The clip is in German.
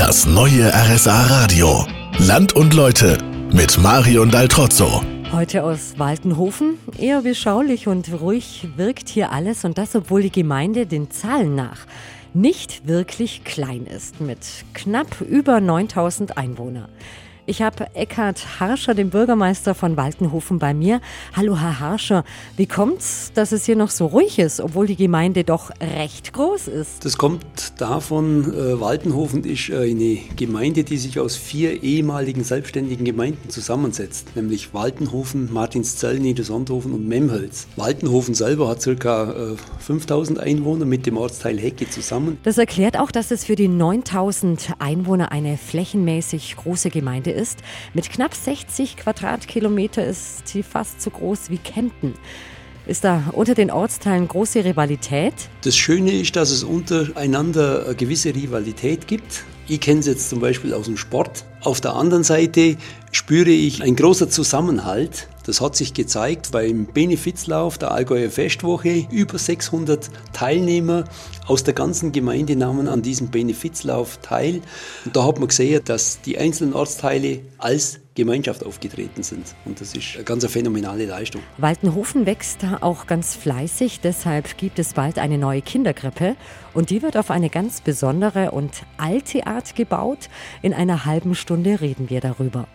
Das neue RSA Radio. Land und Leute mit Marion Daltrozzo. Heute aus Waltenhofen. Eher beschaulich und ruhig wirkt hier alles und das, obwohl die Gemeinde den Zahlen nach nicht wirklich klein ist mit knapp über 9000 Einwohnern. Ich habe Eckhard Harscher, den Bürgermeister von Waltenhofen, bei mir. Hallo, Herr Harscher. Wie kommt's, dass es hier noch so ruhig ist, obwohl die Gemeinde doch recht groß ist? Das kommt davon, äh, Waltenhofen ist eine Gemeinde, die sich aus vier ehemaligen selbstständigen Gemeinden zusammensetzt, nämlich Waltenhofen, Martinszell, Niedersondhofen und Memhölz. Waltenhofen selber hat ca. Äh, 5000 Einwohner mit dem Ortsteil Hecke zusammen. Das erklärt auch, dass es für die 9000 Einwohner eine flächenmäßig große Gemeinde ist ist. Mit knapp 60 Quadratkilometer ist sie fast so groß wie Kempten. Ist da unter den Ortsteilen große Rivalität? Das Schöne ist, dass es untereinander eine gewisse Rivalität gibt. Ich kenne es jetzt zum Beispiel aus dem Sport. Auf der anderen Seite spüre ich ein großer Zusammenhalt. Das hat sich gezeigt beim Benefizlauf der Allgäuer Festwoche. Über 600 Teilnehmer aus der ganzen Gemeinde nahmen an diesem Benefizlauf teil. Und da hat man gesehen, dass die einzelnen Ortsteile als Gemeinschaft aufgetreten sind. Und das ist eine ganz phänomenale Leistung. Waltenhofen wächst da auch ganz fleißig. Deshalb gibt es bald eine neue Kinderkrippe. Und die wird auf eine ganz besondere und alte Art gebaut. In einer halben Stunde reden wir darüber.